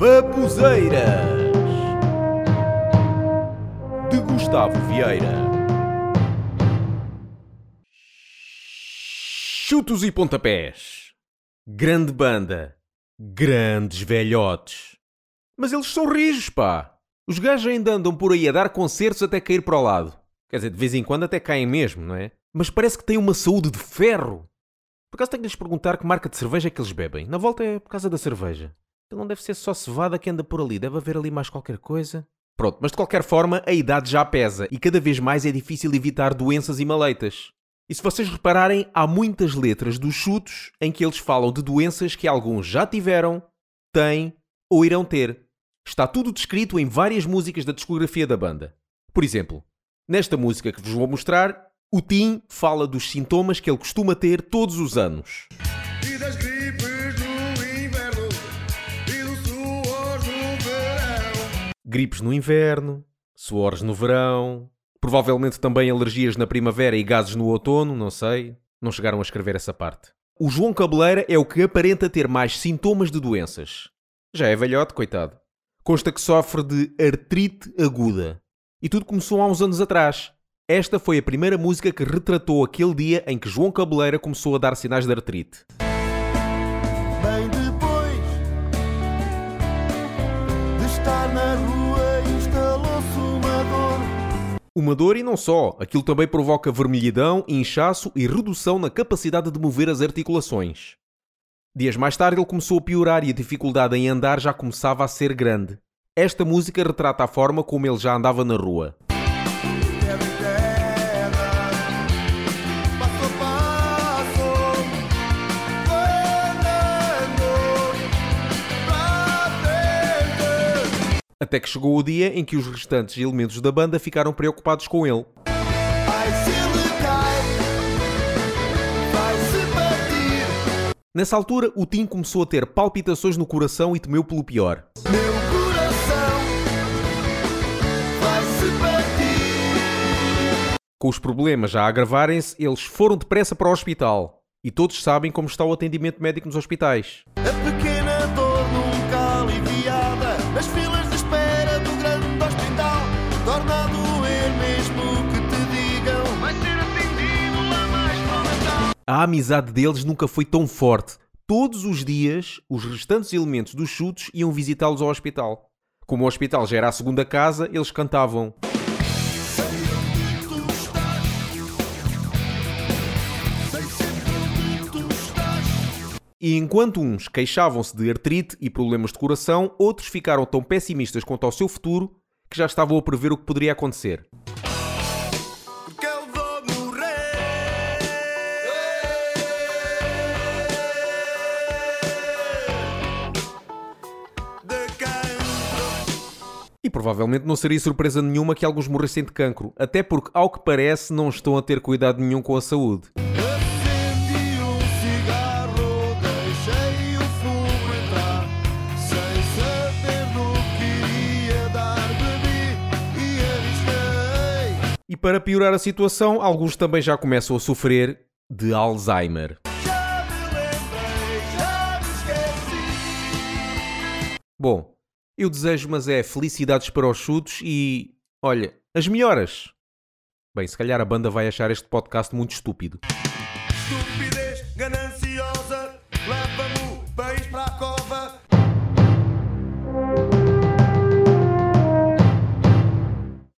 Babuzeiras de Gustavo Vieira. Chutos e pontapés. Grande banda. Grandes velhotes. Mas eles são rijos, pá. Os gajos ainda andam por aí a dar concertos até cair para o lado. Quer dizer, de vez em quando até caem mesmo, não é? Mas parece que têm uma saúde de ferro. Por acaso tenho de lhes perguntar que marca de cerveja é que eles bebem. Na volta é por causa da cerveja. Então não deve ser só cevada que anda por ali. Deve haver ali mais qualquer coisa. Pronto, mas de qualquer forma, a idade já pesa e cada vez mais é difícil evitar doenças e maleitas. E se vocês repararem, há muitas letras dos chutos em que eles falam de doenças que alguns já tiveram, têm ou irão ter. Está tudo descrito em várias músicas da discografia da banda. Por exemplo, nesta música que vos vou mostrar, o Tim fala dos sintomas que ele costuma ter todos os anos. E das Gripes no inverno, suores no verão, provavelmente também alergias na primavera e gases no outono, não sei. Não chegaram a escrever essa parte. O João Cabeleira é o que aparenta ter mais sintomas de doenças. Já é velhote, coitado. Consta que sofre de artrite aguda. E tudo começou há uns anos atrás. Esta foi a primeira música que retratou aquele dia em que João Cabeleira começou a dar sinais de artrite. Na rua Instalou-se uma dor Uma dor e não só, aquilo também provoca vermelhidão, inchaço e redução na capacidade de mover as articulações. Dias mais tarde ele começou a piorar e a dificuldade em andar já começava a ser grande. Esta música retrata a forma como ele já andava na rua. Até que chegou o dia em que os restantes elementos da banda ficaram preocupados com ele. Nessa altura, o Tim começou a ter palpitações no coração e temeu pelo pior. Com os problemas já a agravarem-se, eles foram depressa para o hospital. E todos sabem como está o atendimento médico nos hospitais. A amizade deles nunca foi tão forte. Todos os dias, os restantes elementos dos chutos iam visitá-los ao hospital. Como o hospital já era a segunda casa, eles cantavam E enquanto uns queixavam-se de artrite e problemas de coração, outros ficaram tão pessimistas quanto ao seu futuro que já estavam a prever o que poderia acontecer. E provavelmente não seria surpresa nenhuma que alguns morressem de cancro, até porque, ao que parece, não estão a ter cuidado nenhum com a saúde. E para piorar a situação, alguns também já começam a sofrer de Alzheimer. Já me lembrei, já me Bom, eu desejo, mas é felicidades para os chutos e. Olha, as melhoras! Bem, se calhar a banda vai achar este podcast muito estúpido. Estupidez gananciosa, leva-me o país para a cova.